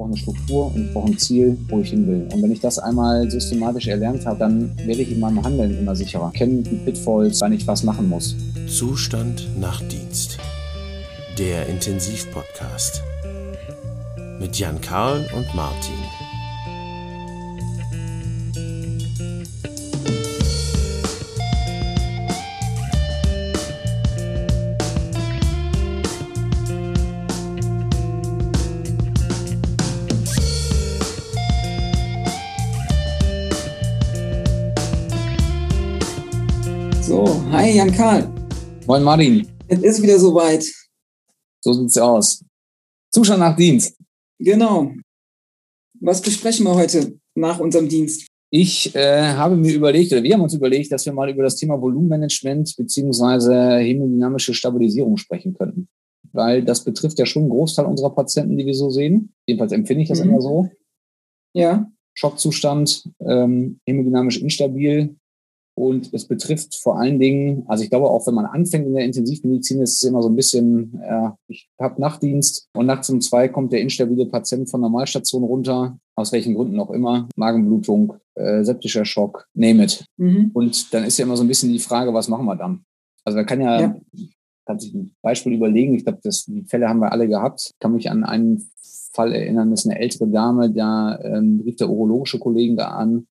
brauche eine Struktur und ich brauche ein Ziel, wo ich hin will. Und wenn ich das einmal systematisch erlernt habe, dann werde ich in meinem Handeln immer sicherer. Kennen die Pitfalls, wann ich was machen muss. Zustand nach Dienst. Der Intensivpodcast. Mit Jan Karl und Martin. Jan Karl. Moin Martin. Es ist wieder soweit. So sieht's aus. Zuschauer nach Dienst. Genau. Was besprechen wir heute nach unserem Dienst? Ich äh, habe mir überlegt, oder wir haben uns überlegt, dass wir mal über das Thema Volumenmanagement beziehungsweise hemodynamische Stabilisierung sprechen könnten. Weil das betrifft ja schon einen Großteil unserer Patienten, die wir so sehen. Jedenfalls empfinde ich das mhm. immer so. Ja. Schockzustand, ähm, hemodynamisch instabil, und es betrifft vor allen Dingen, also ich glaube auch, wenn man anfängt in der Intensivmedizin, ist es immer so ein bisschen, äh, ich habe Nachtdienst und nachts um zwei kommt der instabile Patient von Normalstation runter, aus welchen Gründen auch immer, Magenblutung, äh, septischer Schock, name it. Mhm. Und dann ist ja immer so ein bisschen die Frage, was machen wir dann? Also man kann ja, ja. kann sich ein Beispiel überlegen, ich glaube, die Fälle haben wir alle gehabt, ich kann mich an einen Fall erinnern, das ist eine ältere Dame, da ähm, rief der urologische Kollegen da an,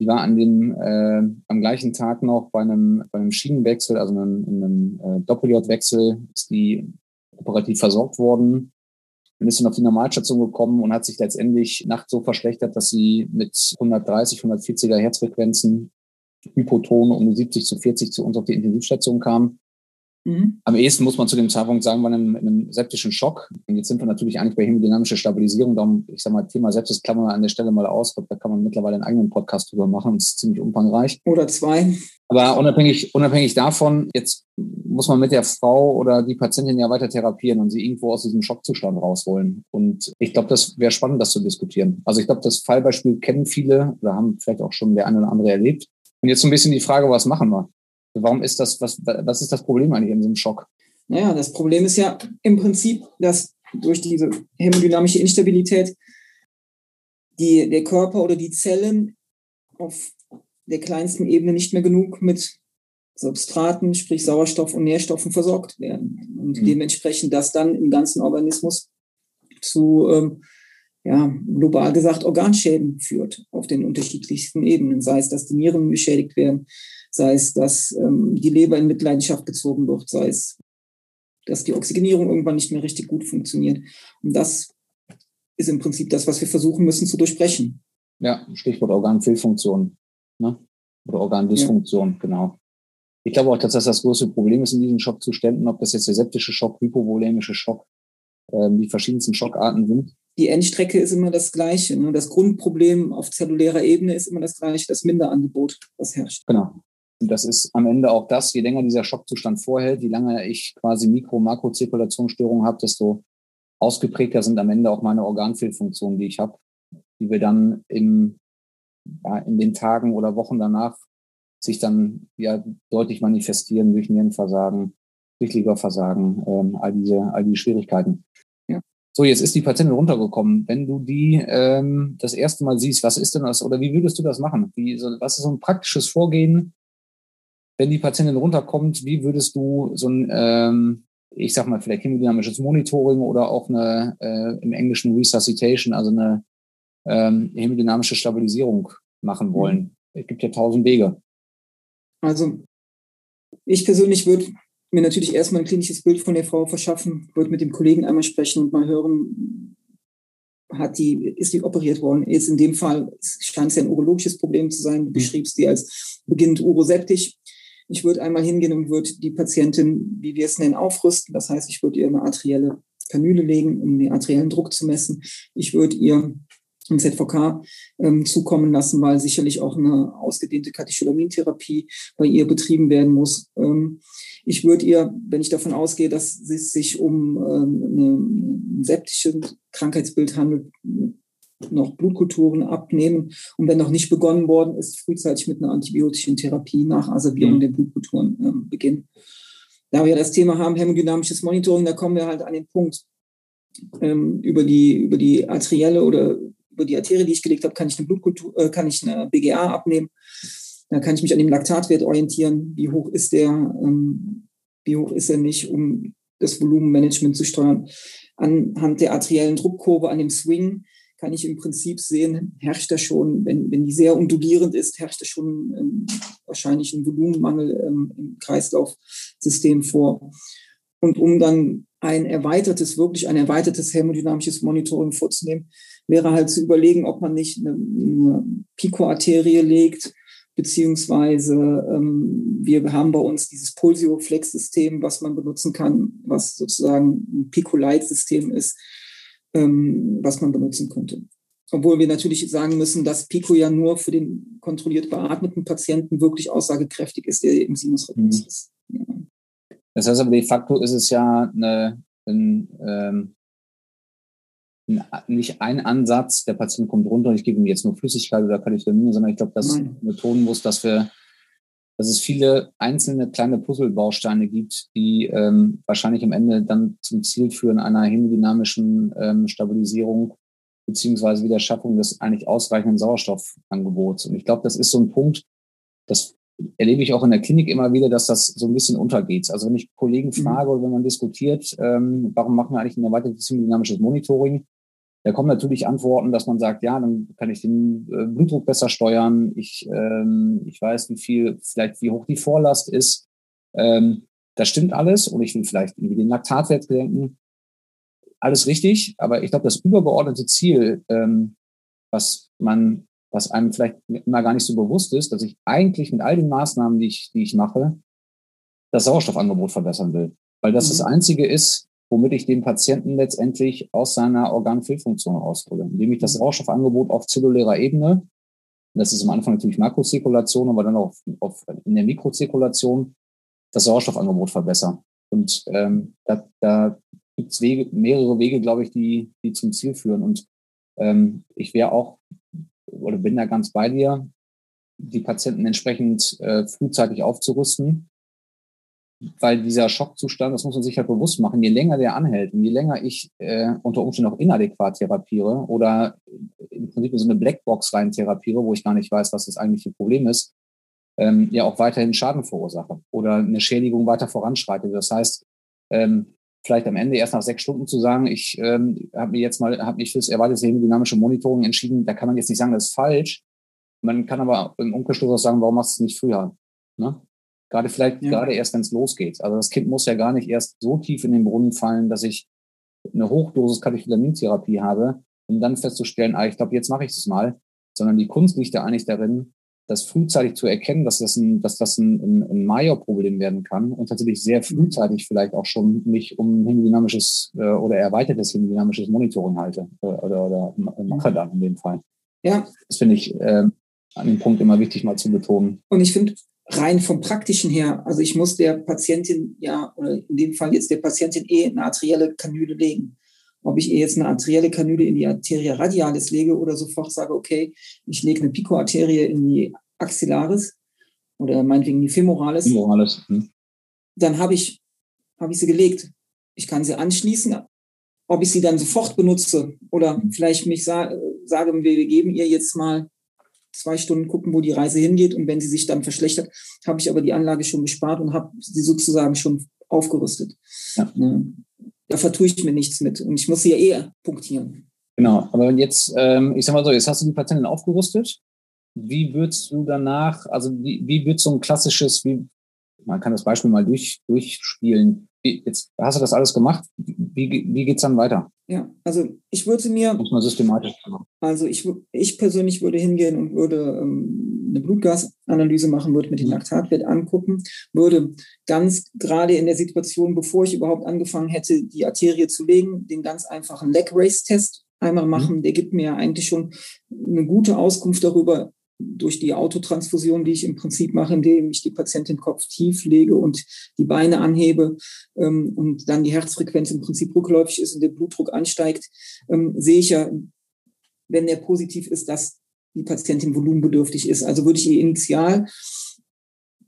die war an dem, äh, am gleichen Tag noch bei einem, bei einem Schienenwechsel, also einem, einem äh, Doppel-J-Wechsel, ist die operativ versorgt worden und ist dann auf die Normalstation gekommen und hat sich letztendlich nachts so verschlechtert, dass sie mit 130, 140er Herzfrequenzen Hypoton um 70 zu 40 zu uns auf die Intensivstation kam. Mhm. Am ehesten muss man zu dem Zeitpunkt sagen, bei einem, einem septischen Schock. Und jetzt sind wir natürlich eigentlich bei hemodynamischer Stabilisierung. Darum, ich sage mal, Thema Sepsis klammern wir an der Stelle mal aus. Da kann man mittlerweile einen eigenen Podcast drüber machen. Das ist ziemlich umfangreich. Oder zwei. Aber unabhängig, unabhängig davon, jetzt muss man mit der Frau oder die Patientin ja weiter therapieren und sie irgendwo aus diesem Schockzustand rausholen. Und ich glaube, das wäre spannend, das zu diskutieren. Also ich glaube, das Fallbeispiel kennen viele oder haben vielleicht auch schon der eine oder andere erlebt. Und jetzt so ein bisschen die Frage, was machen wir? Warum ist das, was, was ist das Problem eigentlich in so einem Schock? Naja, das Problem ist ja im Prinzip, dass durch diese hämodynamische Instabilität die, der Körper oder die Zellen auf der kleinsten Ebene nicht mehr genug mit Substraten, sprich Sauerstoff und Nährstoffen versorgt werden. Und mhm. dementsprechend das dann im ganzen Organismus zu, ähm, ja, global gesagt, Organschäden führt auf den unterschiedlichsten Ebenen. Sei es, dass die Nieren beschädigt werden, sei es, dass ähm, die Leber in Mitleidenschaft gezogen wird, sei es, dass die Oxygenierung irgendwann nicht mehr richtig gut funktioniert. Und das ist im Prinzip das, was wir versuchen müssen zu durchbrechen. Ja, Stichwort Organfehlfunktion ne? oder Organdysfunktion, ja. genau. Ich glaube auch, dass das das große Problem ist in diesen Schockzuständen, ob das jetzt der septische Schock, hypovolämische Schock, äh, die verschiedensten Schockarten sind. Die Endstrecke ist immer das gleiche. Ne? Das Grundproblem auf zellulärer Ebene ist immer das gleiche, das Minderangebot, das herrscht. Genau. Und das ist am Ende auch das, je länger dieser Schockzustand vorhält, je länger ich quasi Mikro- Makrozirkulationsstörungen habe, desto ausgeprägter sind am Ende auch meine Organfehlfunktionen, die ich habe, die wir dann im, ja, in den Tagen oder Wochen danach sich dann ja deutlich manifestieren durch Nierenversagen, durch Leberversagen, ähm, all diese, all die Schwierigkeiten. Ja. So, jetzt ist die Patientin runtergekommen. Wenn du die ähm, das erste Mal siehst, was ist denn das oder wie würdest du das machen? Wie, so, was ist so ein praktisches Vorgehen, wenn die Patientin runterkommt, wie würdest du so ein, ähm, ich sag mal, vielleicht hemodynamisches Monitoring oder auch eine äh, im Englischen Resuscitation, also eine ähm, hemodynamische Stabilisierung machen mhm. wollen? Es gibt ja tausend Wege. Also ich persönlich würde mir natürlich erstmal ein klinisches Bild von der Frau verschaffen, würde mit dem Kollegen einmal sprechen und mal hören, hat die, ist die operiert worden? Jetzt in dem Fall scheint es ja ein urologisches Problem zu sein. Du mhm. beschriebst die als beginnend uroseptisch. Ich würde einmal hingehen und würde die Patientin, wie wir es nennen, aufrüsten. Das heißt, ich würde ihr eine arterielle Kanüle legen, um den arteriellen Druck zu messen. Ich würde ihr ein ZVK ähm, zukommen lassen, weil sicherlich auch eine ausgedehnte Katecholamintherapie bei ihr betrieben werden muss. Ähm, ich würde ihr, wenn ich davon ausgehe, dass es sich um ähm, ein septisches Krankheitsbild handelt, noch Blutkulturen abnehmen und wenn noch nicht begonnen worden ist, frühzeitig mit einer antibiotischen Therapie nach Asservierung mhm. der Blutkulturen äh, beginnen. Da wir das Thema haben, hämodynamisches Monitoring, da kommen wir halt an den Punkt, ähm, über, die, über die arterielle oder über die Arterie, die ich gelegt habe, kann ich eine Blutkultur, äh, kann ich eine BGA abnehmen. Dann kann ich mich an dem Laktatwert orientieren. Wie hoch ist der? Ähm, wie hoch ist er nicht, um das Volumenmanagement zu steuern? Anhand der arteriellen Druckkurve, an dem Swing, kann ich im Prinzip sehen, herrscht da schon, wenn, wenn die sehr undulierend ist, herrscht da schon ähm, wahrscheinlich ein Volumenmangel ähm, im Kreislaufsystem vor. Und um dann ein erweitertes, wirklich ein erweitertes hämodynamisches Monitoring vorzunehmen, wäre halt zu überlegen, ob man nicht eine, eine Pico-Arterie legt, beziehungsweise ähm, wir haben bei uns dieses Pulsio-Flex-System, was man benutzen kann, was sozusagen ein Pico-Light-System ist, ähm, was man benutzen könnte. Obwohl wir natürlich sagen müssen, dass Pico ja nur für den kontrolliert beatmeten Patienten wirklich aussagekräftig ist, der im Sinusrhythmus mhm. ist. Ja. Das heißt aber de facto ist es ja eine, ein, ähm, nicht ein Ansatz, der Patient kommt runter und ich gebe ihm jetzt nur Flüssigkeit oder Kalifornien, sondern ich glaube, dass Nein. betonen muss, dass wir, dass es viele einzelne kleine Puzzlebausteine gibt, die ähm, wahrscheinlich am Ende dann zum Ziel führen einer hemodynamischen ähm, Stabilisierung beziehungsweise Wiederschaffung des eigentlich ausreichenden Sauerstoffangebots. Und ich glaube, das ist so ein Punkt, das erlebe ich auch in der Klinik immer wieder, dass das so ein bisschen untergeht. Also wenn ich Kollegen mhm. frage oder wenn man diskutiert, ähm, warum machen wir eigentlich ein erweitertes hemodynamisches Monitoring, da kommen natürlich Antworten, dass man sagt, ja, dann kann ich den äh, Blutdruck besser steuern. Ich, ähm, ich weiß, wie viel, vielleicht wie hoch die Vorlast ist. Ähm, das stimmt alles. Und ich will vielleicht irgendwie den Laktatwert bedenken. Alles richtig. Aber ich glaube, das übergeordnete Ziel, ähm, was man, was einem vielleicht immer gar nicht so bewusst ist, dass ich eigentlich mit all den Maßnahmen, die ich, die ich mache, das Sauerstoffangebot verbessern will. Weil das mhm. das einzige ist, womit ich den Patienten letztendlich aus seiner Organfehlfunktion raushole, indem ich das Sauerstoffangebot auf zellulärer Ebene, das ist am Anfang natürlich Makrozirkulation, aber dann auch auf, in der Mikrozirkulation, das Sauerstoffangebot verbessere. Und ähm, da, da gibt es Wege, mehrere Wege, glaube ich, die, die zum Ziel führen. Und ähm, ich wäre auch oder bin da ganz bei dir, die Patienten entsprechend äh, frühzeitig aufzurüsten weil dieser Schockzustand, das muss man sich halt bewusst machen, je länger der anhält und je länger ich äh, unter Umständen auch inadäquat therapiere oder im Prinzip so eine Blackbox rein therapiere, wo ich gar nicht weiß, was das eigentliche Problem ist, ähm, ja auch weiterhin Schaden verursache oder eine Schädigung weiter voranschreitet. Das heißt, ähm, vielleicht am Ende erst nach sechs Stunden zu sagen, ich ähm, habe mir jetzt mal, habe mich fürs erweiterte hemodynamische Monitoring entschieden, da kann man jetzt nicht sagen, das ist falsch. Man kann aber im Umkehrschluss auch sagen, warum machst du es nicht früher? Ne? Gerade vielleicht ja. gerade erst, wenn es losgeht. Also das Kind muss ja gar nicht erst so tief in den Brunnen fallen, dass ich eine Hochdosis Katecholamintherapie habe, um dann festzustellen, ah, ich glaube, jetzt mache ich das mal. Sondern die Kunst liegt ja eigentlich darin, das frühzeitig zu erkennen, dass das ein, dass das ein, ein, ein Major-Problem werden kann und tatsächlich sehr frühzeitig vielleicht auch schon mich um hemodynamisches äh, oder erweitertes hemodynamisches Monitoring halte äh, oder, oder mache dann in dem Fall. Ja. Das finde ich äh, an dem Punkt immer wichtig mal zu betonen. Und ich finde, rein vom Praktischen her, also ich muss der Patientin ja, oder in dem Fall jetzt der Patientin eh eine arterielle Kanüle legen. Ob ich ihr jetzt eine arterielle Kanüle in die Arteria radialis lege oder sofort sage, okay, ich lege eine Picoarterie in die Axillaris oder meinetwegen in die Femoralis. Femoralis. Hm. Dann habe ich, habe ich sie gelegt. Ich kann sie anschließen. Ob ich sie dann sofort benutze oder vielleicht mich sa sage, wir geben ihr jetzt mal zwei Stunden gucken, wo die Reise hingeht. Und wenn sie sich dann verschlechtert, habe ich aber die Anlage schon gespart und habe sie sozusagen schon aufgerüstet. Ja. Da vertue ich mir nichts mit. Und ich muss sie ja eh punktieren. Genau, aber jetzt, ähm, ich sag mal so, jetzt hast du die Patientin aufgerüstet. Wie würdest du danach, also wie, wie wird so ein klassisches, wie, man kann das Beispiel mal durch, durchspielen. Wie, jetzt hast du das alles gemacht. Wie, wie geht es dann weiter? Ja, also ich würde mir. Muss man systematisch machen. Also ich, ich persönlich würde hingehen und würde ähm, eine Blutgasanalyse machen, würde mir den mhm. Laktatwert angucken, würde ganz gerade in der Situation, bevor ich überhaupt angefangen hätte, die Arterie zu legen, den ganz einfachen Leg Race Test einmal mhm. machen. Der gibt mir eigentlich schon eine gute Auskunft darüber, durch die Autotransfusion, die ich im Prinzip mache, indem ich die Patientin Kopf tief lege und die Beine anhebe ähm, und dann die Herzfrequenz im Prinzip rückläufig ist und der Blutdruck ansteigt, ähm, sehe ich ja, wenn der positiv ist, dass die Patientin volumenbedürftig ist. Also würde ich ihr initial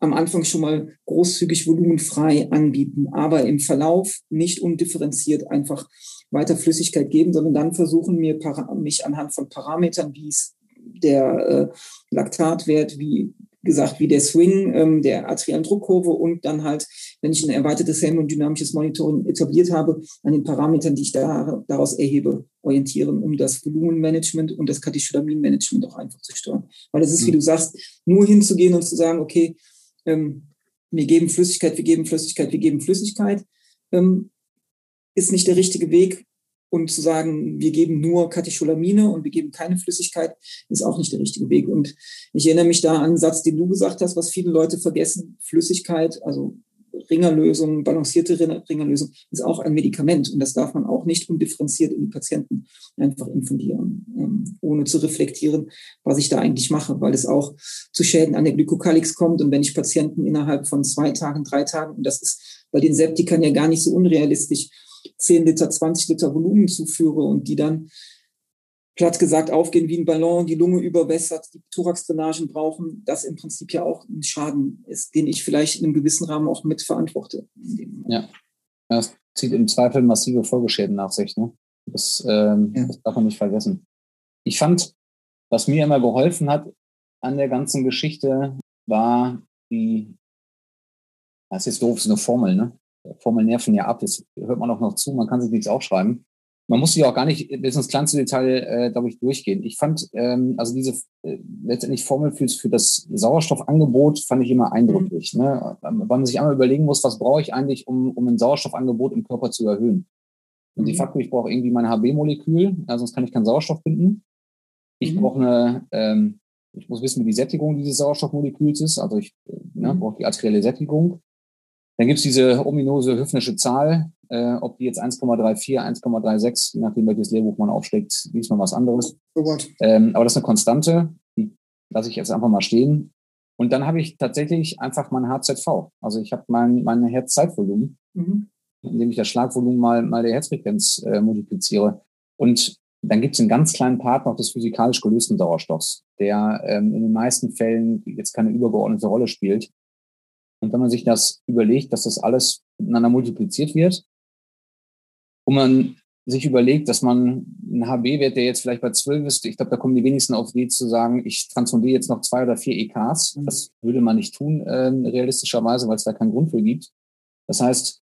am Anfang schon mal großzügig volumenfrei anbieten, aber im Verlauf nicht undifferenziert einfach weiter Flüssigkeit geben, sondern dann versuchen mir mich anhand von Parametern, wie es der äh, Laktatwert, wie gesagt, wie der Swing ähm, der arteriellen Druckkurve und dann halt, wenn ich ein erweitertes hemodynamisches Monitoring etabliert habe, an den Parametern, die ich da, daraus erhebe, orientieren, um das Volumenmanagement und das Katecholaminmanagement auch einfach zu steuern. Weil es ist, mhm. wie du sagst, nur hinzugehen und zu sagen, okay, ähm, wir geben Flüssigkeit, wir geben Flüssigkeit, wir geben Flüssigkeit, ähm, ist nicht der richtige Weg, und zu sagen, wir geben nur Katecholamine und wir geben keine Flüssigkeit, ist auch nicht der richtige Weg. Und ich erinnere mich da an einen Satz, den du gesagt hast, was viele Leute vergessen. Flüssigkeit, also Ringerlösung, balancierte Ringerlösung, ist auch ein Medikament. Und das darf man auch nicht undifferenziert in die Patienten einfach infundieren, ähm, ohne zu reflektieren, was ich da eigentlich mache, weil es auch zu Schäden an der Glykokalix kommt. Und wenn ich Patienten innerhalb von zwei Tagen, drei Tagen, und das ist bei den Septikern ja gar nicht so unrealistisch, 10 Liter, 20 Liter Volumen zuführe und die dann platt gesagt aufgehen wie ein Ballon, die Lunge überwässert, die Thoraxdrainagen brauchen, das im Prinzip ja auch ein Schaden ist, den ich vielleicht in einem gewissen Rahmen auch mitverantworte. Ja, das zieht im Zweifel massive Folgeschäden nach sich. Ne? Das, ähm, ja. das darf man nicht vergessen. Ich fand, was mir immer geholfen hat an der ganzen Geschichte, war die, das ist doof, ist eine Formel, ne? Formeln nerven ja ab, das hört man auch noch zu, man kann sich nichts aufschreiben. Man muss sich auch gar nicht bis ins kleinste Detail, äh, glaube ich, durchgehen. Ich fand, ähm, also diese äh, letztendlich Formel für, für das Sauerstoffangebot fand ich immer eindrücklich. Mhm. Ne? Weil man sich einmal überlegen muss, was brauche ich eigentlich, um, um ein Sauerstoffangebot im Körper zu erhöhen. Und mhm. de facto, ich brauche irgendwie mein HB-Molekül, also sonst kann ich keinen Sauerstoff binden. Ich mhm. brauche eine, ähm, ich muss wissen, wie die Sättigung dieses Sauerstoffmoleküls ist. Also ich ne, mhm. brauche die arterielle Sättigung. Dann gibt es diese ominose Hüffnische Zahl, äh, ob die jetzt 1,34, 1,36, je nachdem welches Lehrbuch man aufschlägt, liest man was anderes. Oh ähm, aber das ist eine Konstante, die lasse ich jetzt einfach mal stehen. Und dann habe ich tatsächlich einfach mein HZV. Also ich habe mein, mein Herzzeitvolumen, mhm. indem ich das Schlagvolumen mal, mal der Herzfrequenz äh, multipliziere. Und dann gibt es einen ganz kleinen Part noch des physikalisch gelösten Sauerstoffs, der ähm, in den meisten Fällen jetzt keine übergeordnete Rolle spielt. Und wenn man sich das überlegt, dass das alles miteinander multipliziert wird und man sich überlegt, dass man einen HB-Wert, der jetzt vielleicht bei 12 ist, ich glaube, da kommen die wenigsten auf die zu sagen, ich transfundiere jetzt noch zwei oder vier EKs. Mhm. Das würde man nicht tun, äh, realistischerweise, weil es da keinen Grund für gibt. Das heißt,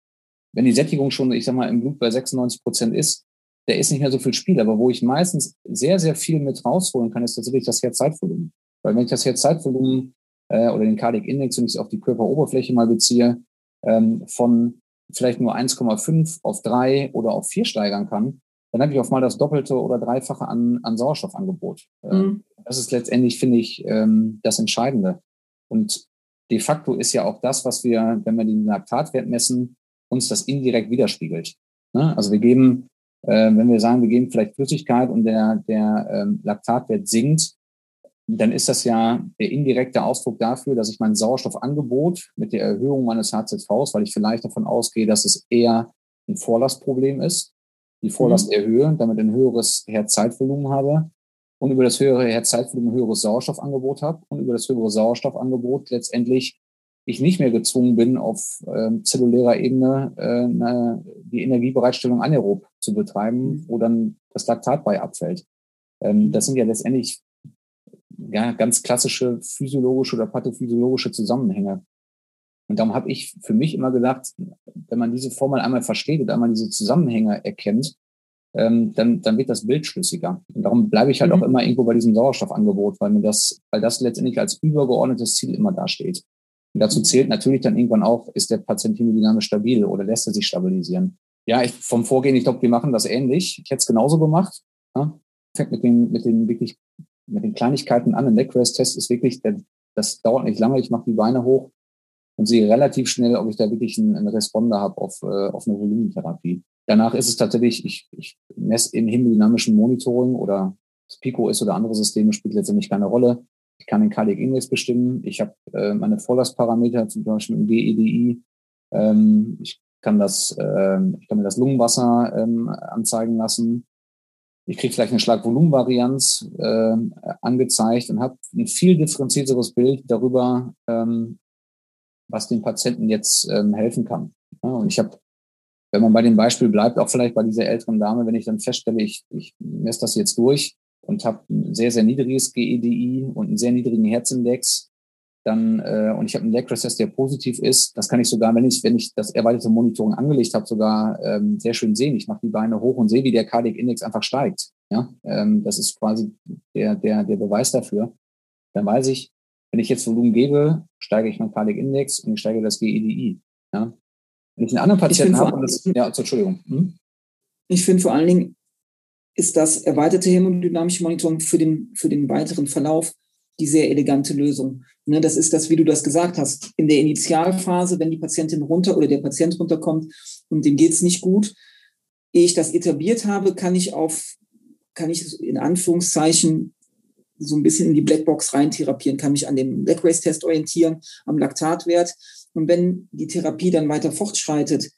wenn die Sättigung schon, ich sag mal, im Blut bei 96 Prozent ist, der ist nicht mehr so viel Spiel. Aber wo ich meistens sehr, sehr viel mit rausholen kann, ist tatsächlich das Herzzeitvolumen. Weil wenn ich das Herzzeitvolumen äh, oder den Cardiac Index, wenn ich es auf die Körperoberfläche mal beziehe, ähm, von vielleicht nur 1,5 auf 3 oder auf 4 steigern kann, dann habe ich auf mal das Doppelte oder Dreifache an, an Sauerstoffangebot. Äh, mhm. Das ist letztendlich, finde ich, ähm, das Entscheidende. Und de facto ist ja auch das, was wir, wenn wir den Laktatwert messen, uns das indirekt widerspiegelt. Ne? Also wir geben, äh, wenn wir sagen, wir geben vielleicht Flüssigkeit und der, der ähm, Laktatwert sinkt, dann ist das ja der indirekte Ausdruck dafür, dass ich mein Sauerstoffangebot mit der Erhöhung meines HZVs, weil ich vielleicht davon ausgehe, dass es eher ein Vorlastproblem ist, die Vorlast mhm. erhöhe, damit ein höheres Herzzeitvolumen habe und über das höhere Herzzeitvolumen ein höheres Sauerstoffangebot habe und über das höhere Sauerstoffangebot letztendlich ich nicht mehr gezwungen bin, auf äh, zellulärer Ebene äh, eine, die Energiebereitstellung anaerob zu betreiben, mhm. wo dann das Laktat bei abfällt. Ähm, das sind ja letztendlich ja, ganz klassische physiologische oder pathophysiologische Zusammenhänge. Und darum habe ich für mich immer gedacht, wenn man diese Formel einmal versteht und einmal diese Zusammenhänge erkennt, ähm, dann, dann wird das Bild schlüssiger. Und darum bleibe ich halt mhm. auch immer irgendwo bei diesem Sauerstoffangebot, weil mir das, weil das letztendlich als übergeordnetes Ziel immer dasteht. Und dazu zählt natürlich dann irgendwann auch, ist der Patient hemodynamisch stabil oder lässt er sich stabilisieren? Ja, ich, vom Vorgehen, ich glaube, wir machen das ähnlich. Ich hätte es genauso gemacht. Ja? Fängt mit den, mit den wirklich mit den Kleinigkeiten an. Ein Neckrest-Test ist wirklich, der, das dauert nicht lange. Ich mache die Beine hoch und sehe relativ schnell, ob ich da wirklich einen, einen Responder habe auf, äh, auf eine Volumentherapie. Danach ist es tatsächlich, ich, ich messe im hemodynamischen Monitoring oder das Pico ist oder andere Systeme, spielt letztendlich keine Rolle. Ich kann den Cardiac Index bestimmen. Ich habe äh, meine Vorlastparameter, zum Beispiel im GEDI. Ähm, ich kann das, äh, ich kann mir das Lungenwasser ähm, anzeigen lassen ich kriege vielleicht eine Schlagvolumenvarianz äh, angezeigt und habe ein viel differenzierteres Bild darüber, ähm, was dem Patienten jetzt ähm, helfen kann. Ja, und ich habe, wenn man bei dem Beispiel bleibt, auch vielleicht bei dieser älteren Dame, wenn ich dann feststelle, ich, ich messe das jetzt durch und habe ein sehr, sehr niedriges GEDI und einen sehr niedrigen Herzindex, dann äh, und ich habe einen Leg-Test, der positiv ist, das kann ich sogar, wenn ich, wenn ich das erweiterte Monitoring angelegt habe, sogar ähm, sehr schön sehen. Ich mache die Beine hoch und sehe, wie der Cardiac Index einfach steigt. Ja, ähm, das ist quasi der, der, der Beweis dafür. Dann weiß ich, wenn ich jetzt Volumen gebe, steige ich meinen Cardiac Index und ich steige das GEDI. Ja? Wenn ich einen anderen Patienten habe und das, ja, Entschuldigung. Hm? Ich finde vor allen Dingen ist das erweiterte hämodynamische Monitoring für den, für den weiteren Verlauf die sehr elegante Lösung. Ne, das ist das, wie du das gesagt hast. In der Initialphase, wenn die Patientin runter oder der Patient runterkommt und dem geht's nicht gut, ehe ich das etabliert habe, kann ich auf, kann ich in Anführungszeichen so ein bisschen in die Blackbox rein therapieren, kann mich an dem Leg Race Test orientieren, am Laktatwert. Und wenn die Therapie dann weiter fortschreitet,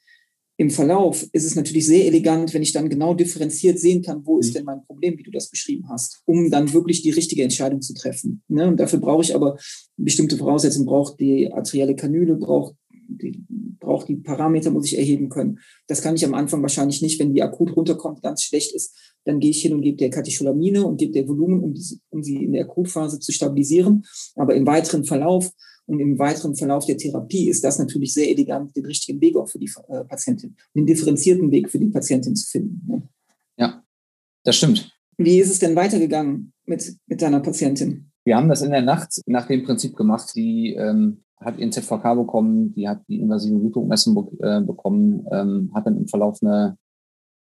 im Verlauf ist es natürlich sehr elegant, wenn ich dann genau differenziert sehen kann, wo ist mhm. denn mein Problem, wie du das beschrieben hast, um dann wirklich die richtige Entscheidung zu treffen. Ne? Und dafür brauche ich aber bestimmte Voraussetzungen, braucht die arterielle Kanüle, braucht die, braucht die Parameter, muss ich erheben können. Das kann ich am Anfang wahrscheinlich nicht, wenn die akut runterkommt, ganz schlecht ist, dann gehe ich hin und gebe der Katecholamine und gebe der Volumen, um, diese, um sie in der Akutphase zu stabilisieren. Aber im weiteren Verlauf und im weiteren Verlauf der Therapie ist das natürlich sehr elegant, den richtigen Weg auch für die äh, Patientin, den differenzierten Weg für die Patientin zu finden. Ne? Ja, das stimmt. Wie ist es denn weitergegangen mit, mit deiner Patientin? Wir haben das in der Nacht nach dem Prinzip gemacht. Die ähm, hat ihren ZVK bekommen, die hat die invasive Blutdruckmessung be äh, bekommen, ähm, hat dann im Verlauf eine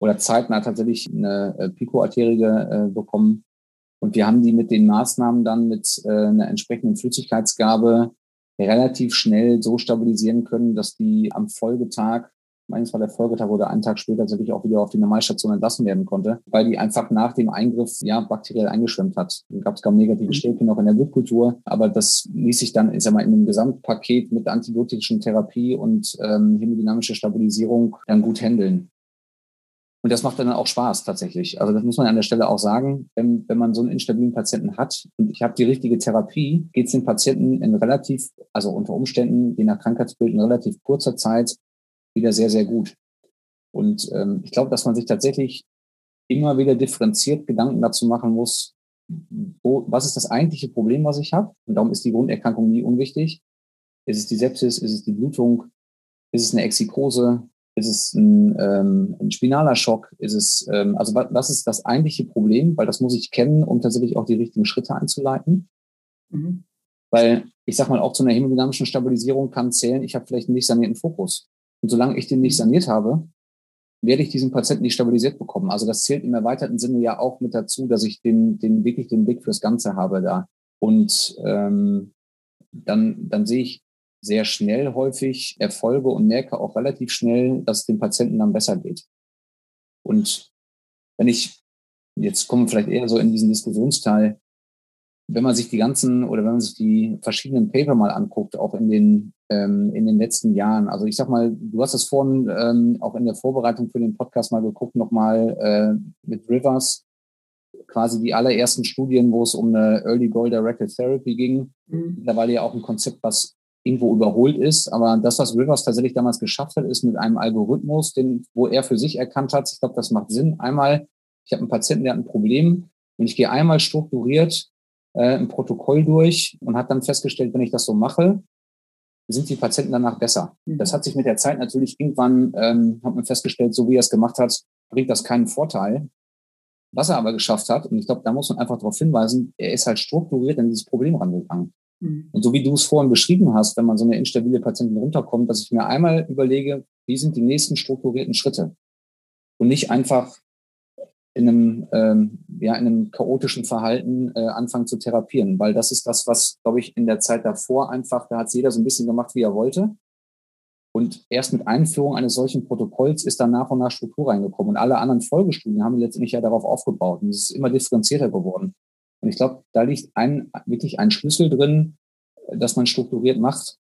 oder zeitnah tatsächlich eine äh, Picoarterige äh, bekommen. Und wir haben die mit den Maßnahmen dann mit äh, einer entsprechenden Flüssigkeitsgabe relativ schnell so stabilisieren können, dass die am Folgetag, meines war der Folgetag oder einen Tag später tatsächlich auch wieder auf die Normalstation entlassen werden konnte, weil die einfach nach dem Eingriff ja bakteriell eingeschwemmt hat. Da gab es kaum negative mhm. Stäbchen noch in der Blutkultur, aber das ließ sich dann, ich sag mal, in einem Gesamtpaket mit antibiotischen Therapie und ähm, hämodynamischer Stabilisierung dann gut handeln. Und das macht dann auch Spaß tatsächlich. Also das muss man an der Stelle auch sagen. Wenn, wenn man so einen instabilen Patienten hat und ich habe die richtige Therapie, geht es dem Patienten in relativ, also unter Umständen, je nach Krankheitsbild, in relativ kurzer Zeit wieder sehr, sehr gut. Und ähm, ich glaube, dass man sich tatsächlich immer wieder differenziert Gedanken dazu machen muss, wo, was ist das eigentliche Problem, was ich habe? Und darum ist die Grunderkrankung nie unwichtig. Ist es die Sepsis? Ist es die Blutung? Ist es eine Exikose? Ist es ein, ähm, ein spinaler Schock? Ist es, ähm, also was ist das eigentliche Problem? Weil das muss ich kennen, um tatsächlich auch die richtigen Schritte einzuleiten. Mhm. Weil ich sag mal, auch zu einer hemodynamischen Stabilisierung kann zählen, ich habe vielleicht einen nicht sanierten Fokus. Und solange ich den nicht saniert habe, werde ich diesen Patienten nicht stabilisiert bekommen. Also das zählt im erweiterten Sinne ja auch mit dazu, dass ich den, den wirklich den Blick fürs Ganze habe da. Und ähm, dann, dann sehe ich sehr schnell häufig Erfolge und merke auch relativ schnell, dass es dem Patienten dann besser geht. Und wenn ich, jetzt kommen wir vielleicht eher so in diesen Diskussionsteil, wenn man sich die ganzen oder wenn man sich die verschiedenen Paper mal anguckt, auch in den, ähm, in den letzten Jahren, also ich sag mal, du hast das vorhin ähm, auch in der Vorbereitung für den Podcast mal geguckt, nochmal äh, mit Rivers, quasi die allerersten Studien, wo es um eine Early Goal Directed Therapy ging. Mhm. Da war ja auch ein Konzept, was irgendwo überholt ist. Aber das, was Rivers tatsächlich damals geschafft hat, ist mit einem Algorithmus, den, wo er für sich erkannt hat, ich glaube, das macht Sinn. Einmal, ich habe einen Patienten, der hat ein Problem und ich gehe einmal strukturiert äh, ein Protokoll durch und hat dann festgestellt, wenn ich das so mache, sind die Patienten danach besser. Mhm. Das hat sich mit der Zeit natürlich irgendwann, ähm, hat man festgestellt, so wie er es gemacht hat, bringt das keinen Vorteil. Was er aber geschafft hat, und ich glaube, da muss man einfach darauf hinweisen, er ist halt strukturiert an dieses Problem rangegangen. Mhm. Und so wie du es vorhin beschrieben hast, wenn man so eine instabile Patientin runterkommt, dass ich mir einmal überlege, wie sind die nächsten strukturierten Schritte? Und nicht einfach in einem, ähm, ja, in einem chaotischen Verhalten äh, anfangen zu therapieren, weil das ist das, was, glaube ich, in der Zeit davor einfach, da hat jeder so ein bisschen gemacht, wie er wollte. Und erst mit Einführung eines solchen Protokolls ist dann nach und nach Struktur reingekommen. Und alle anderen Folgestudien haben letztendlich ja darauf aufgebaut. Und es ist immer differenzierter geworden. Und ich glaube, da liegt ein, wirklich ein Schlüssel drin, dass man strukturiert macht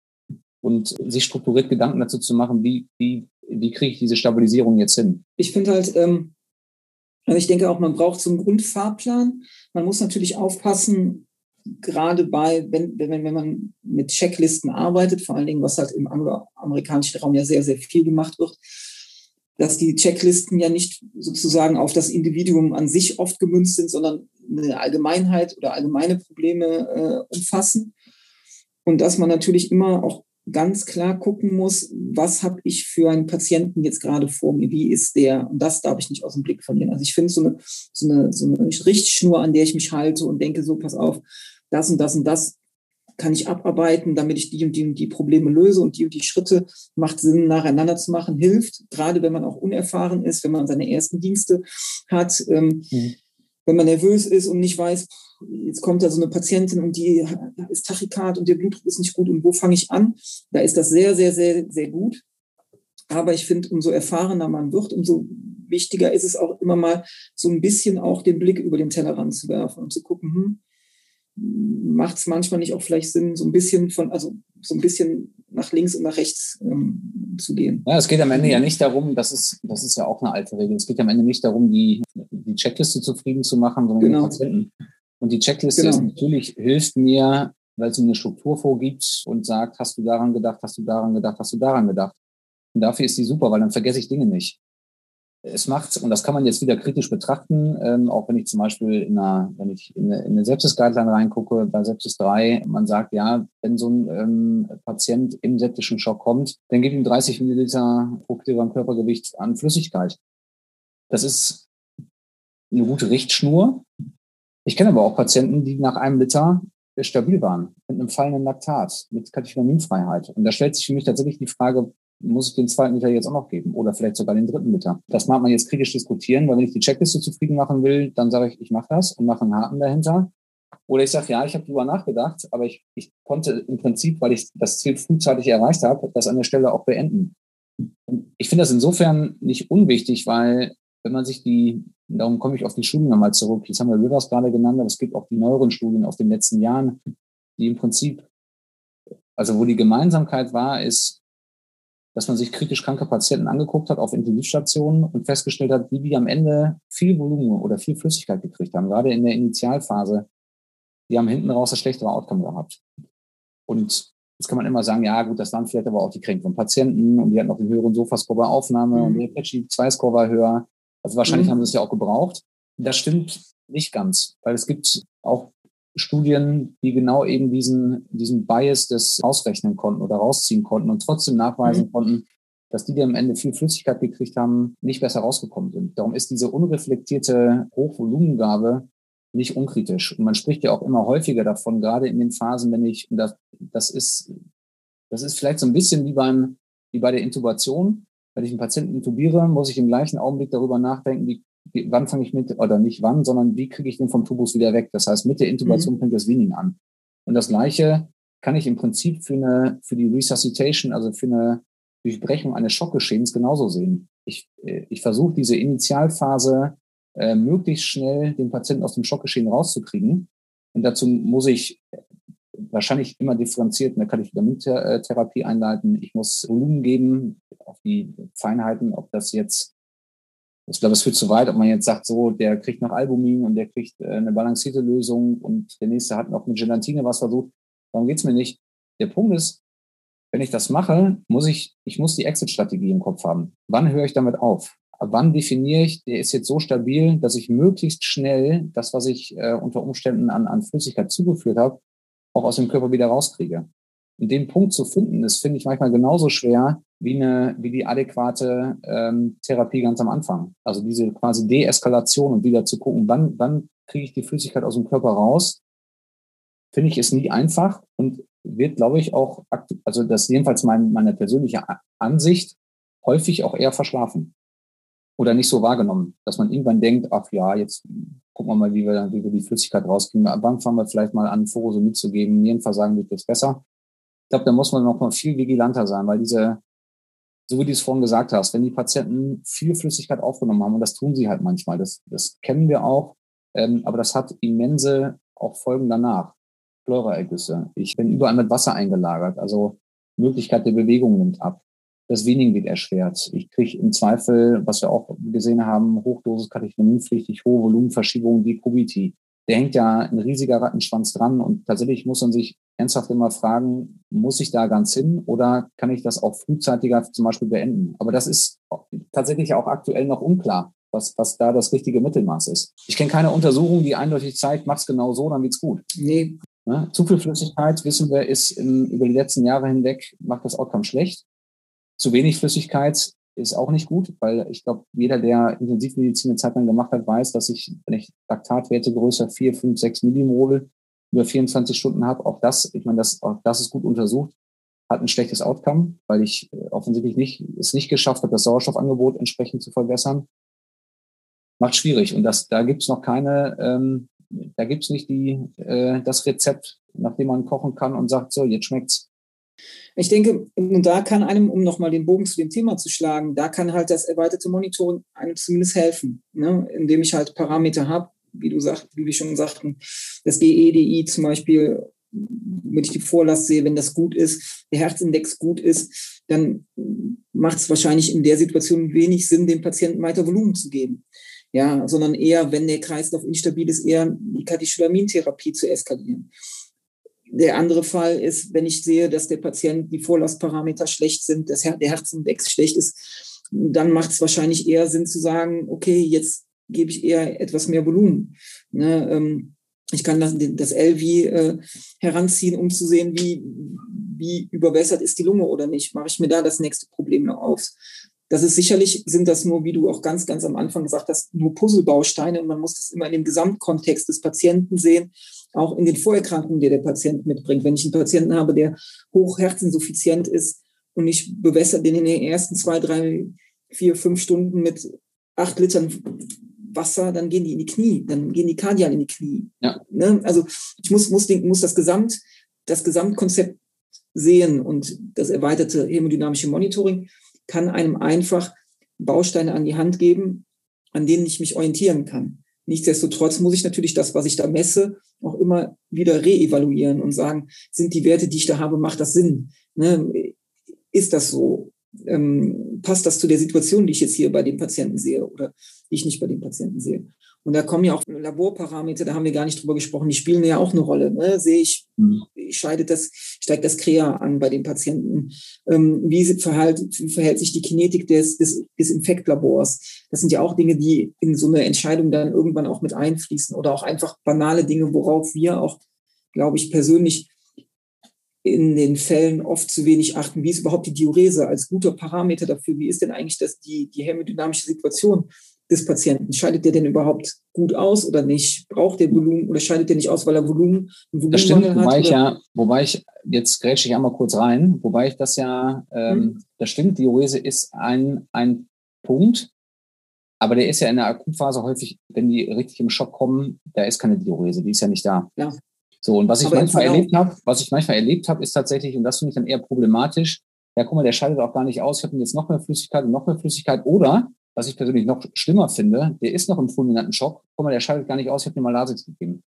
und sich strukturiert Gedanken dazu zu machen, wie, wie, wie kriege ich diese Stabilisierung jetzt hin? Ich finde halt, ähm, also ich denke auch, man braucht so einen Grundfahrplan. Man muss natürlich aufpassen, gerade bei, wenn, wenn, wenn man mit Checklisten arbeitet, vor allen Dingen, was halt im angloamerikanischen Raum ja sehr, sehr viel gemacht wird, dass die Checklisten ja nicht sozusagen auf das Individuum an sich oft gemünzt sind, sondern eine Allgemeinheit oder allgemeine Probleme äh, umfassen. Und dass man natürlich immer auch ganz klar gucken muss, was habe ich für einen Patienten jetzt gerade vor mir, wie ist der? Und das darf ich nicht aus dem Blick verlieren. Also ich finde so eine, so, eine, so eine Richtschnur, an der ich mich halte und denke, so, pass auf, das und das und das kann ich abarbeiten, damit ich die und die und die Probleme löse und die und die Schritte macht Sinn, nacheinander zu machen, hilft, gerade wenn man auch unerfahren ist, wenn man seine ersten Dienste hat, ähm, mhm. wenn man nervös ist und nicht weiß, jetzt kommt da so eine Patientin und die ist Tachykard und der Blutdruck ist nicht gut und wo fange ich an? Da ist das sehr, sehr, sehr, sehr gut. Aber ich finde, umso erfahrener man wird, umso wichtiger ist es auch immer mal so ein bisschen auch den Blick über den Tellerrand zu werfen und zu gucken, hm, macht es manchmal nicht auch vielleicht Sinn, so ein bisschen von, also so ein bisschen nach links und nach rechts ähm, zu gehen. Ja, es geht am Ende ja nicht darum, das ist, das ist ja auch eine alte Regel, es geht am Ende nicht darum, die, die Checkliste zufrieden zu machen, sondern genau. den Patienten. Und die Checkliste genau. ist natürlich, hilft mir, weil es mir eine Struktur vorgibt und sagt, hast du daran gedacht, hast du daran gedacht, hast du daran gedacht. Und dafür ist die super, weil dann vergesse ich Dinge nicht. Es macht, und das kann man jetzt wieder kritisch betrachten, ähm, auch wenn ich zum Beispiel in einer, wenn ich in eine, in eine Sepsis-Guideline reingucke, bei Sepsis 3, man sagt, ja, wenn so ein ähm, Patient im septischen Schock kommt, dann gibt ihm 30 Milliliter pro Kilogramm Körpergewicht an Flüssigkeit. Das ist eine gute Richtschnur, ich kenne aber auch Patienten, die nach einem Liter stabil waren, mit einem fallenden Laktat, mit Katecholamинfreiheit. Und da stellt sich für mich tatsächlich die Frage, muss ich den zweiten Liter jetzt auch noch geben oder vielleicht sogar den dritten Liter? Das mag man jetzt kritisch diskutieren, weil wenn ich die Checkliste zufrieden machen will, dann sage ich, ich mache das und mache einen Haken dahinter. Oder ich sage, ja, ich habe darüber nachgedacht, aber ich, ich konnte im Prinzip, weil ich das Ziel frühzeitig erreicht habe, das an der Stelle auch beenden. Ich finde das insofern nicht unwichtig, weil wenn man sich die, darum komme ich auf die Studien nochmal zurück, jetzt haben wir Rivers gerade genannt, aber es gibt auch die neueren Studien aus den letzten Jahren, die im Prinzip, also wo die Gemeinsamkeit war, ist, dass man sich kritisch kranke Patienten angeguckt hat auf Intensivstationen und festgestellt hat, wie die am Ende viel Volumen oder viel Flüssigkeit gekriegt haben, gerade in der Initialphase. Die haben hinten raus das schlechtere Outcome gehabt. Und Jetzt kann man immer sagen, ja gut, das waren vielleicht aber auch die Kränkung von Patienten und die hatten auch den höheren Sofascore bei Aufnahme mhm. und der Apache 2-Score war höher. Also wahrscheinlich mhm. haben sie es ja auch gebraucht. Das stimmt nicht ganz, weil es gibt auch Studien, die genau eben diesen, diesen Bias des ausrechnen konnten oder rausziehen konnten und trotzdem nachweisen mhm. konnten, dass die, die am Ende viel Flüssigkeit gekriegt haben, nicht besser rausgekommen sind. Darum ist diese unreflektierte Hochvolumengabe nicht unkritisch. Und man spricht ja auch immer häufiger davon, gerade in den Phasen, wenn ich, und das, das ist, das ist vielleicht so ein bisschen wie beim, wie bei der Intubation. Wenn ich einen Patienten intubiere, muss ich im gleichen Augenblick darüber nachdenken, wie wann fange ich mit, oder nicht wann, sondern wie kriege ich den vom Tubus wieder weg. Das heißt, mit der Intubation mhm. fängt das Weaning an. Und das Gleiche kann ich im Prinzip für eine, für die Resuscitation, also für eine Durchbrechung eines Schockgeschehens genauso sehen. Ich, äh, ich versuche diese Initialphase äh, möglichst schnell den Patienten aus dem Schockgeschehen rauszukriegen. Und dazu muss ich wahrscheinlich immer differenziert eine Katecholamintherapie einleiten. Ich muss Volumen geben auf die Feinheiten, ob das jetzt, ich glaube, es führt zu weit, ob man jetzt sagt, so, der kriegt noch Albumin und der kriegt äh, eine balancierte Lösung und der nächste hat noch mit Gelatine was versucht. Darum geht's mir nicht. Der Punkt ist, wenn ich das mache, muss ich, ich muss die Exit-Strategie im Kopf haben. Wann höre ich damit auf? wann definiere ich, der ist jetzt so stabil, dass ich möglichst schnell das, was ich äh, unter Umständen an, an Flüssigkeit zugeführt habe, auch aus dem Körper wieder rauskriege. Und den Punkt zu finden, ist, finde ich manchmal genauso schwer wie, eine, wie die adäquate ähm, Therapie ganz am Anfang. Also diese quasi Deeskalation und wieder zu gucken, wann, wann kriege ich die Flüssigkeit aus dem Körper raus, finde ich, ist nie einfach und wird, glaube ich, auch, also das ist jedenfalls mein, meine persönliche Ansicht, häufig auch eher verschlafen oder nicht so wahrgenommen, dass man irgendwann denkt, ach ja, jetzt gucken wir mal, wie wir, wie wir die Flüssigkeit rauskriegen. Wann fangen wir vielleicht mal an, Furose mitzugeben? Nierenversagen wird jetzt besser. Ich glaube, da muss man noch mal viel vigilanter sein, weil diese, so wie du es vorhin gesagt hast, wenn die Patienten viel Flüssigkeit aufgenommen haben, und das tun sie halt manchmal, das, das kennen wir auch, ähm, aber das hat immense auch Folgen danach. Pleuraergüsse. Ich bin überall mit Wasser eingelagert, also Möglichkeit der Bewegung nimmt ab das Weaning wird erschwert. Ich kriege im Zweifel, was wir auch gesehen haben, Hochdosis Katecholaminienpflichtig, hohe Volumenverschiebungen, Dekubiti. Der hängt ja ein riesiger Rattenschwanz dran und tatsächlich muss man sich ernsthaft immer fragen, muss ich da ganz hin oder kann ich das auch frühzeitiger zum Beispiel beenden? Aber das ist tatsächlich auch aktuell noch unklar, was, was da das richtige Mittelmaß ist. Ich kenne keine Untersuchung, die eindeutig zeigt, mach's genau so, dann wird's gut. Nee. Ne? Zu viel Flüssigkeit, wissen wir, ist in, über die letzten Jahre hinweg, macht das Outcome schlecht. Zu wenig Flüssigkeit ist auch nicht gut, weil ich glaube, jeder, der Intensivmedizin eine Zeit lang gemacht hat, weiß, dass ich, wenn ich Laktatwerte größer 4, 5, 6 Millimol über 24 Stunden habe, auch das, ich meine, das, auch das ist gut untersucht, hat ein schlechtes Outcome, weil ich äh, offensichtlich nicht, es nicht geschafft habe, das Sauerstoffangebot entsprechend zu verbessern. Macht schwierig. Und das, da gibt's noch keine, ähm, da gibt's nicht die, äh, das Rezept, nach dem man kochen kann und sagt, so, jetzt schmeckt's. Ich denke, und da kann einem, um nochmal den Bogen zu dem Thema zu schlagen, da kann halt das erweiterte Monitoring einem zumindest helfen, ne? indem ich halt Parameter habe, wie du sagst, wie wir schon sagten, das GEDI zum Beispiel, wenn ich die Vorlast sehe, wenn das gut ist, der Herzindex gut ist, dann macht es wahrscheinlich in der Situation wenig Sinn, dem Patienten weiter Volumen zu geben. Ja, sondern eher, wenn der Kreislauf instabil ist, eher die Katecholamintherapie zu eskalieren. Der andere Fall ist, wenn ich sehe, dass der Patient die Vorlastparameter schlecht sind, dass der Herzindex schlecht ist, dann macht es wahrscheinlich eher Sinn zu sagen, okay, jetzt gebe ich eher etwas mehr Volumen. Ne, ähm, ich kann das, das LV äh, heranziehen, um zu sehen, wie, wie überwässert ist die Lunge oder nicht. Mache ich mir da das nächste Problem noch auf? Das ist sicherlich, sind das nur, wie du auch ganz, ganz am Anfang gesagt hast, nur Puzzlebausteine und man muss das immer in dem Gesamtkontext des Patienten sehen auch in den Vorerkrankungen, die der Patient mitbringt. Wenn ich einen Patienten habe, der hochherzinsuffizient ist und ich bewässere den in den ersten zwei, drei, vier, fünf Stunden mit acht Litern Wasser, dann gehen die in die Knie, dann gehen die Kardial in die Knie. Ja. Ne? Also ich muss, muss, muss das, Gesamt, das Gesamtkonzept sehen und das erweiterte hemodynamische Monitoring kann einem einfach Bausteine an die Hand geben, an denen ich mich orientieren kann. Nichtsdestotrotz muss ich natürlich das, was ich da messe, auch immer wieder reevaluieren und sagen, sind die Werte, die ich da habe, macht das Sinn? Ne? Ist das so? Ähm, passt das zu der Situation, die ich jetzt hier bei dem Patienten sehe oder die ich nicht bei dem Patienten sehe? Und da kommen ja auch Laborparameter, da haben wir gar nicht drüber gesprochen, die spielen ja auch eine Rolle. Ne? Sehe ich, mhm. scheidet das, steigt das Krea an bei den Patienten? Ähm, wie, verhält, wie verhält sich die Kinetik des, des, des Infektlabors? Das sind ja auch Dinge, die in so eine Entscheidung dann irgendwann auch mit einfließen oder auch einfach banale Dinge, worauf wir auch, glaube ich, persönlich in den Fällen oft zu wenig achten. Wie ist überhaupt die Diurese als guter Parameter dafür? Wie ist denn eigentlich das, die, die hämodynamische Situation? Des Patienten. Scheidet der denn überhaupt gut aus oder nicht? Braucht der Volumen oder scheidet der nicht aus, weil er Volumen, Volumen das stimmt, wobei hat? Ich ja, wobei ich, jetzt grätsche ich einmal kurz rein, wobei ich das ja, ähm, hm. das stimmt, Diurese ist ein, ein Punkt, aber der ist ja in der Akutphase häufig, wenn die richtig im Schock kommen, da ist keine Diurese, die ist ja nicht da. Ja. So, und was ich aber manchmal erlebt habe, was ich manchmal erlebt habe, ist tatsächlich, und das finde ich dann eher problematisch, ja, guck mal, der scheidet auch gar nicht aus, ich habe jetzt noch mehr Flüssigkeit und noch mehr Flüssigkeit, oder was ich persönlich noch schlimmer finde, der ist noch im fulminanten Schock. Guck mal, der schaltet gar nicht aus, ich habe ihm mal Lasix gegeben.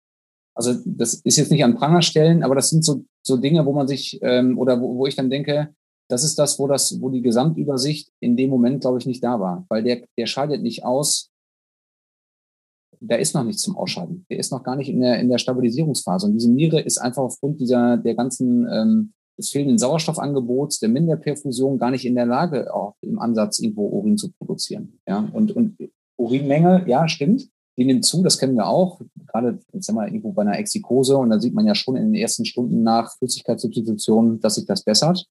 Also das ist jetzt nicht an Prangerstellen, aber das sind so, so Dinge, wo man sich, ähm, oder wo, wo ich dann denke, das ist das, wo das, wo die Gesamtübersicht in dem Moment, glaube ich, nicht da war. Weil der, der schaltet nicht aus, da ist noch nichts zum Ausschalten. Der ist noch gar nicht in der, in der Stabilisierungsphase. Und diese Niere ist einfach aufgrund dieser, der ganzen ähm, des fehlenden Sauerstoffangebots, der Minderperfusion gar nicht in der Lage, auch im Ansatz irgendwo Urin zu produzieren. Ja, und, und Urinmenge, ja, stimmt. Die nimmt zu, das kennen wir auch. Gerade, jetzt haben wir irgendwo bei einer Exikose und da sieht man ja schon in den ersten Stunden nach Flüssigkeitssubstitution, dass sich das bessert.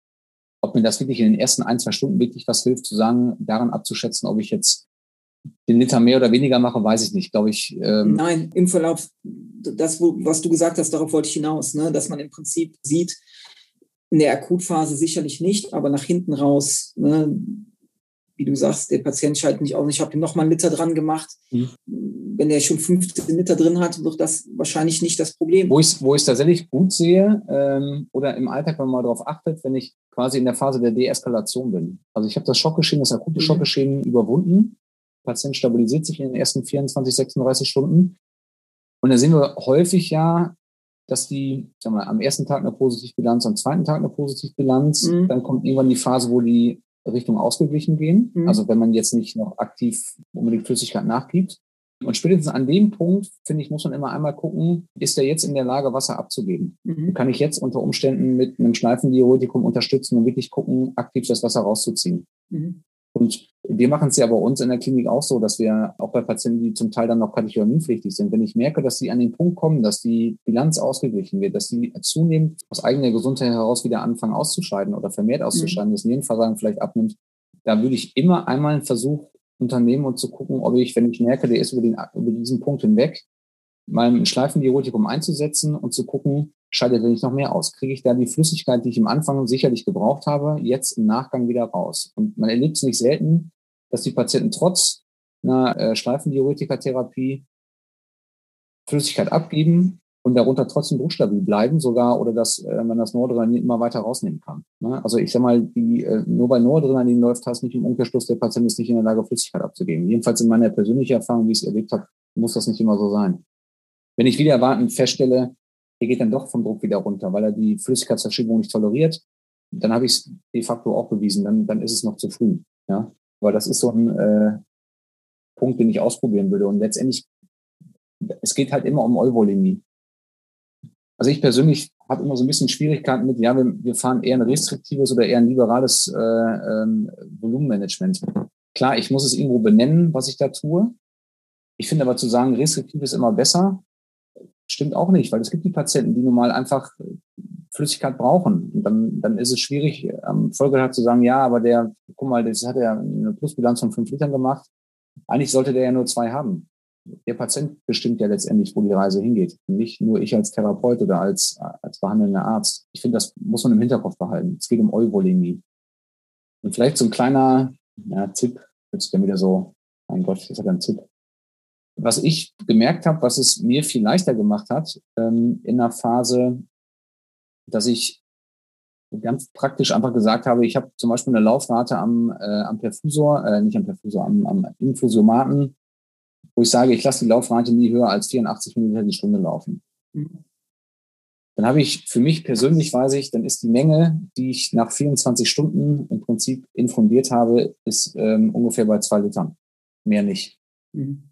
Ob mir das wirklich in den ersten ein, zwei Stunden wirklich was hilft, zu sagen, daran abzuschätzen, ob ich jetzt den Liter mehr oder weniger mache, weiß ich nicht, glaube ich. Ähm Nein, im Verlauf, das, was du gesagt hast, darauf wollte ich hinaus, ne? dass man im Prinzip sieht, in der Akutphase sicherlich nicht, aber nach hinten raus, ne, wie du sagst, der Patient schaltet nicht aus. Ich habe ihm nochmal einen Liter dran gemacht. Mhm. Wenn er schon 15 Liter drin hat, wird das wahrscheinlich nicht das Problem. Wo ich es tatsächlich gut sehe ähm, oder im Alltag, wenn man mal darauf achtet, wenn ich quasi in der Phase der Deeskalation bin. Also ich habe das Schockgeschehen, das akute mhm. Schockgeschehen überwunden. Der Patient stabilisiert sich in den ersten 24, 36 Stunden. Und da sehen wir häufig ja, dass die, sagen wir, am ersten Tag eine Positivbilanz, am zweiten Tag eine Positivbilanz, mhm. dann kommt irgendwann die Phase, wo die Richtung ausgeglichen gehen. Mhm. Also wenn man jetzt nicht noch aktiv unbedingt Flüssigkeit nachgibt. Und spätestens an dem Punkt, finde ich, muss man immer einmal gucken, ist er jetzt in der Lage, Wasser abzugeben? Mhm. Kann ich jetzt unter Umständen mit einem Schleifendiuretikum unterstützen und wirklich gucken, aktiv das Wasser rauszuziehen? Mhm. Und wir machen es ja bei uns in der Klinik auch so, dass wir auch bei Patienten, die zum Teil dann noch katecholaminpflichtig sind, wenn ich merke, dass sie an den Punkt kommen, dass die Bilanz ausgeglichen wird, dass sie zunehmend aus eigener Gesundheit heraus wieder anfangen auszuscheiden oder vermehrt mhm. auszuscheiden, mhm. das Nierenversagen vielleicht abnimmt, da würde ich immer einmal einen Versuch unternehmen und zu gucken, ob ich, wenn ich merke, der ist über, den, über diesen Punkt hinweg, mal ein Schleifendiuretikum einzusetzen und zu gucken, scheidet er nicht noch mehr aus? Kriege ich da die Flüssigkeit, die ich im Anfang sicherlich gebraucht habe, jetzt im Nachgang wieder raus? Und man erlebt es nicht selten, dass die Patienten trotz einer äh, Flüssigkeit abgeben und darunter trotzdem druckstabil bleiben, sogar oder dass äh, man das Noradrenalin immer weiter rausnehmen kann. Ne? Also ich sag mal, die, äh, nur bei Noradrenalin läuft das nicht im Umkehrschluss, der Patient ist nicht in der Lage, Flüssigkeit abzugeben. Jedenfalls in meiner persönlichen Erfahrung, wie ich es erlebt habe, muss das nicht immer so sein. Wenn ich wieder erwartend feststelle, er geht dann doch vom Druck wieder runter, weil er die Flüssigkeitsverschiebung nicht toleriert, dann habe ich es de facto auch bewiesen, dann, dann ist es noch zu früh. Ja? Aber das ist so ein äh, Punkt, den ich ausprobieren würde. Und letztendlich, es geht halt immer um Euvolemie. Also ich persönlich habe immer so ein bisschen Schwierigkeiten mit, ja, wir, wir fahren eher ein restriktives oder eher ein liberales äh, ähm, Volumenmanagement. Klar, ich muss es irgendwo benennen, was ich da tue. Ich finde aber zu sagen, restriktiv ist immer besser, stimmt auch nicht, weil es gibt die Patienten, die nun mal einfach Flüssigkeit brauchen. Und dann, dann ist es schwierig, am Folgetag zu sagen, ja, aber der, guck mal, das hat ja eine Plusbilanz von fünf Litern gemacht. Eigentlich sollte der ja nur zwei haben der Patient bestimmt ja letztendlich, wo die Reise hingeht. Nicht nur ich als Therapeut oder als, als behandelnder Arzt. Ich finde, das muss man im Hinterkopf behalten. Es geht um Euvolemie. Und vielleicht so ein kleiner ja, Tipp, jetzt dann wieder so, mein Gott, das hat ein Tipp. Was ich gemerkt habe, was es mir viel leichter gemacht hat, ähm, in einer Phase, dass ich ganz praktisch einfach gesagt habe, ich habe zum Beispiel eine Laufrate am, äh, am Perfusor, äh, nicht am Perfusor, am, am Infusiomaten wo ich sage, ich lasse die Laufrate nie höher als 84 Minuten die Stunde laufen. Mhm. Dann habe ich für mich persönlich weiß ich, dann ist die Menge, die ich nach 24 Stunden im Prinzip infundiert habe, ist ähm, ungefähr bei zwei Litern. Mehr nicht. Mhm.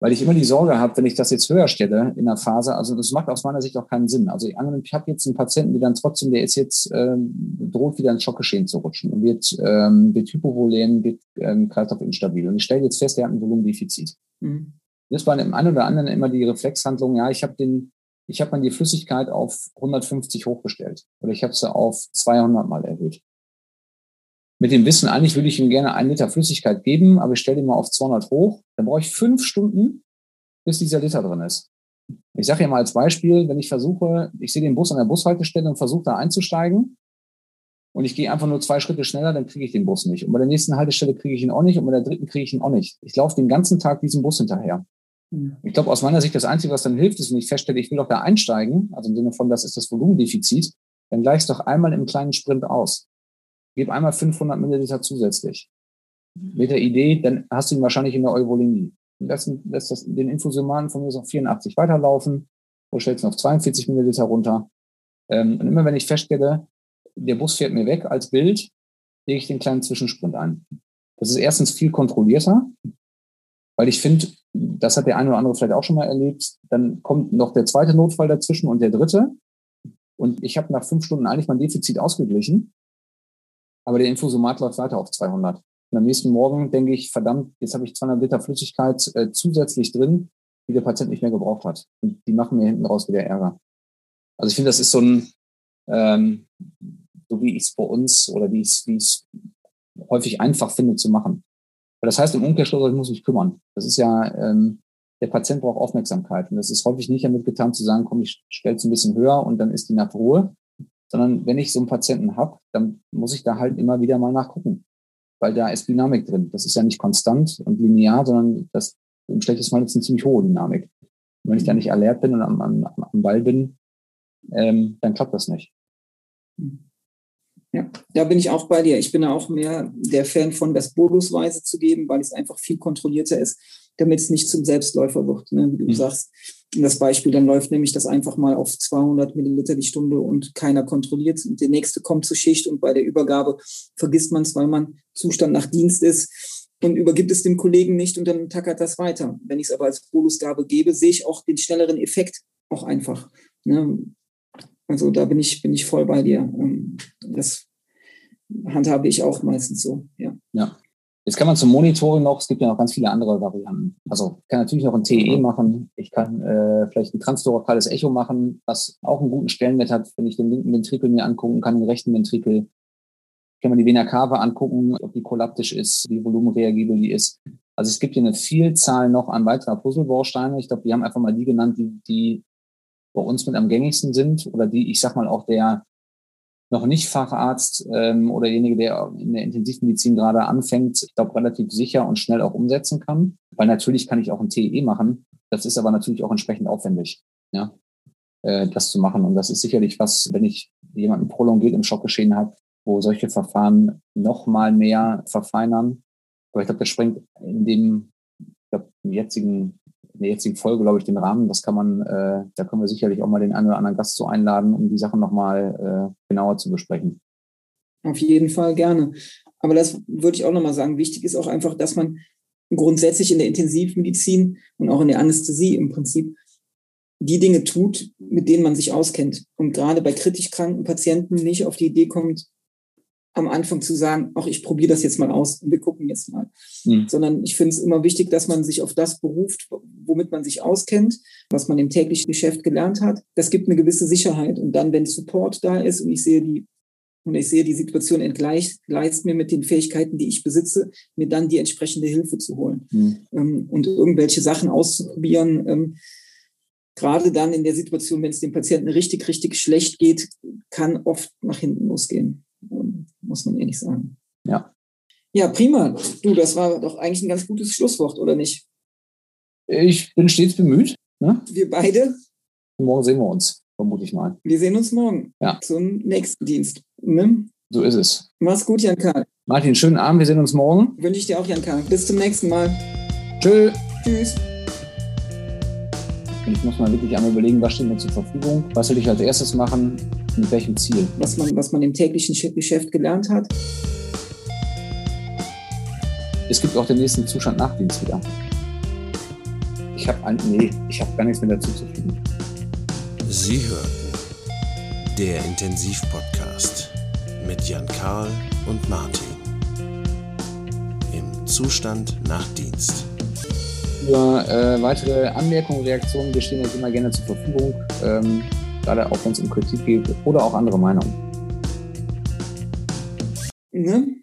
Weil ich immer die Sorge habe, wenn ich das jetzt höher stelle in der Phase, also das macht aus meiner Sicht auch keinen Sinn. Also ich, ich habe jetzt einen Patienten, der dann trotzdem, der ist jetzt ähm, droht wieder ins Schockgeschehen zu rutschen und wird, ähm, wird hypovolem, wird ähm, kreislaufinstabil. Und ich stelle jetzt fest, er hat ein Volumendefizit. Mhm. Das war dem einen oder anderen immer die Reflexhandlung, ja, ich habe den, ich habe mal die Flüssigkeit auf 150 hochgestellt oder ich habe sie auf 200 mal erhöht. Mit dem Wissen, eigentlich würde ich ihm gerne einen Liter Flüssigkeit geben, aber ich stelle ihn mal auf 200 hoch, dann brauche ich fünf Stunden, bis dieser Liter drin ist. Ich sage ja mal als Beispiel, wenn ich versuche, ich sehe den Bus an der Bushaltestelle und versuche da einzusteigen, und ich gehe einfach nur zwei Schritte schneller, dann kriege ich den Bus nicht. Und bei der nächsten Haltestelle kriege ich ihn auch nicht und bei der dritten kriege ich ihn auch nicht. Ich laufe den ganzen Tag diesem Bus hinterher. Mhm. Ich glaube, aus meiner Sicht, das Einzige, was dann hilft, ist, wenn ich feststelle, ich will doch da einsteigen, also im Sinne von, das ist das Volumendefizit, dann gleich doch einmal im kleinen Sprint aus. Gib einmal 500 Milliliter zusätzlich. Mit der Idee, dann hast du ihn wahrscheinlich in der Euvolemie. Lass, lässt das, den Infusiomaten von mir so auf 84 weiterlaufen, oder stellst ihn auf 42 Milliliter runter. Ähm, und immer wenn ich feststelle, der Bus fährt mir weg als Bild, lege ich den kleinen Zwischensprint ein. Das ist erstens viel kontrollierter, weil ich finde, das hat der eine oder andere vielleicht auch schon mal erlebt, dann kommt noch der zweite Notfall dazwischen und der dritte. Und ich habe nach fünf Stunden eigentlich mein Defizit ausgeglichen, aber der Infusomat läuft weiter auf 200. Und am nächsten Morgen denke ich, verdammt, jetzt habe ich 200 Liter Flüssigkeit äh, zusätzlich drin, die der Patient nicht mehr gebraucht hat. Und die machen mir hinten raus wieder Ärger. Also ich finde, das ist so ein, ähm, so wie ich es bei uns oder wie ich es häufig einfach finde zu machen. Weil das heißt im Umkehrschluss, ich muss mich kümmern. Das ist ja, ähm, der Patient braucht Aufmerksamkeit. Und das ist häufig nicht damit getan zu sagen, komm, ich stelle es ein bisschen höher und dann ist die nach Ruhe. Sondern wenn ich so einen Patienten habe, dann muss ich da halt immer wieder mal nachgucken. Weil da ist Dynamik drin. Das ist ja nicht konstant und linear, sondern das im schlechtesten Fall ist eine ziemlich hohe Dynamik. Und wenn ich da nicht alert bin und am, am, am Ball bin, ähm, dann klappt das nicht. Ja, da bin ich auch bei dir. Ich bin auch mehr der Fan von, das bodusweise zu geben, weil es einfach viel kontrollierter ist, damit es nicht zum Selbstläufer wird, ne, wie du mhm. sagst. Das Beispiel, dann läuft nämlich das einfach mal auf 200 Milliliter die Stunde und keiner kontrolliert und der nächste kommt zur Schicht und bei der Übergabe vergisst man es, weil man Zustand nach Dienst ist. und übergibt es dem Kollegen nicht und dann tackert das weiter. Wenn ich es aber als Bolusgabe gebe, sehe ich auch den schnelleren Effekt auch einfach. Ne? Also da bin ich, bin ich voll bei dir. Das handhabe ich auch meistens so, ja. Ja. Jetzt kann man zum Monitoring noch, es gibt ja noch ganz viele andere Varianten. Also ich kann natürlich noch ein TE machen, ich kann äh, vielleicht ein transthoracales Echo machen, was auch einen guten Stellenwert hat, wenn ich den linken Ventrikel mir angucken kann, den rechten Ventrikel. Kann man die Vena cava angucken, ob die kollaptisch ist, wie volumenreagibel die ist. Also es gibt hier eine Vielzahl noch an weiterer Puzzlebausteine. Ich glaube, wir haben einfach mal die genannt, die, die bei uns mit am gängigsten sind oder die, ich sag mal, auch der noch nicht Facharzt ähm, oder derjenige, der in der Intensivmedizin gerade anfängt, ich glaube, relativ sicher und schnell auch umsetzen kann. Weil natürlich kann ich auch ein TE machen. Das ist aber natürlich auch entsprechend aufwendig, ja, äh, das zu machen. Und das ist sicherlich was, wenn ich jemanden prolongiert im Schockgeschehen habe, wo solche Verfahren noch mal mehr verfeinern. Aber ich glaube, das sprengt in dem, ich glaube, im jetzigen in der jetzigen Folge, glaube ich, den Rahmen. Das kann man, äh, da können wir sicherlich auch mal den einen oder anderen Gast zu einladen, um die Sachen nochmal äh, genauer zu besprechen. Auf jeden Fall gerne. Aber das würde ich auch nochmal sagen. Wichtig ist auch einfach, dass man grundsätzlich in der Intensivmedizin und auch in der Anästhesie im Prinzip die Dinge tut, mit denen man sich auskennt. Und gerade bei kritisch kranken Patienten nicht auf die Idee kommt, am Anfang zu sagen, ach, ich probiere das jetzt mal aus und wir gucken jetzt mal. Mhm. Sondern ich finde es immer wichtig, dass man sich auf das beruft, womit man sich auskennt, was man im täglichen Geschäft gelernt hat. Das gibt eine gewisse Sicherheit. Und dann, wenn Support da ist und ich sehe die und ich sehe, die Situation entgleicht mir mit den Fähigkeiten, die ich besitze, mir dann die entsprechende Hilfe zu holen mhm. und irgendwelche Sachen auszuprobieren. Ähm, gerade dann in der Situation, wenn es dem Patienten richtig, richtig schlecht geht, kann oft nach hinten losgehen muss man ehrlich sagen. Ja. Ja, prima. Du, das war doch eigentlich ein ganz gutes Schlusswort, oder nicht? Ich bin stets bemüht. Ne? Wir beide. Morgen sehen wir uns, vermute ich mal. Wir sehen uns morgen ja. zum nächsten Dienst. Ne? So ist es. Mach's gut, Jan Karl. Martin, schönen Abend. Wir sehen uns morgen. Wünsche ich dir auch, Jan Karl. Bis zum nächsten Mal. Tschö. Tschüss. Ich muss mal wirklich einmal überlegen, was steht mir zur Verfügung. Was soll ich als erstes machen? Mit welchem Ziel? Was man, was man im täglichen Geschäft gelernt hat. Es gibt auch den nächsten Zustand Nachdienst wieder. Ich habe nee, ich habe gar nichts mehr dazu zu fügen. Sie hörten der Intensivpodcast mit Jan Karl und Martin. Im Zustand nach Dienst. Für äh, weitere Anmerkungen, Reaktionen, wir stehen euch immer gerne zur Verfügung. Ähm, gerade auch wenn es um Kritik geht oder auch andere Meinungen. Ne?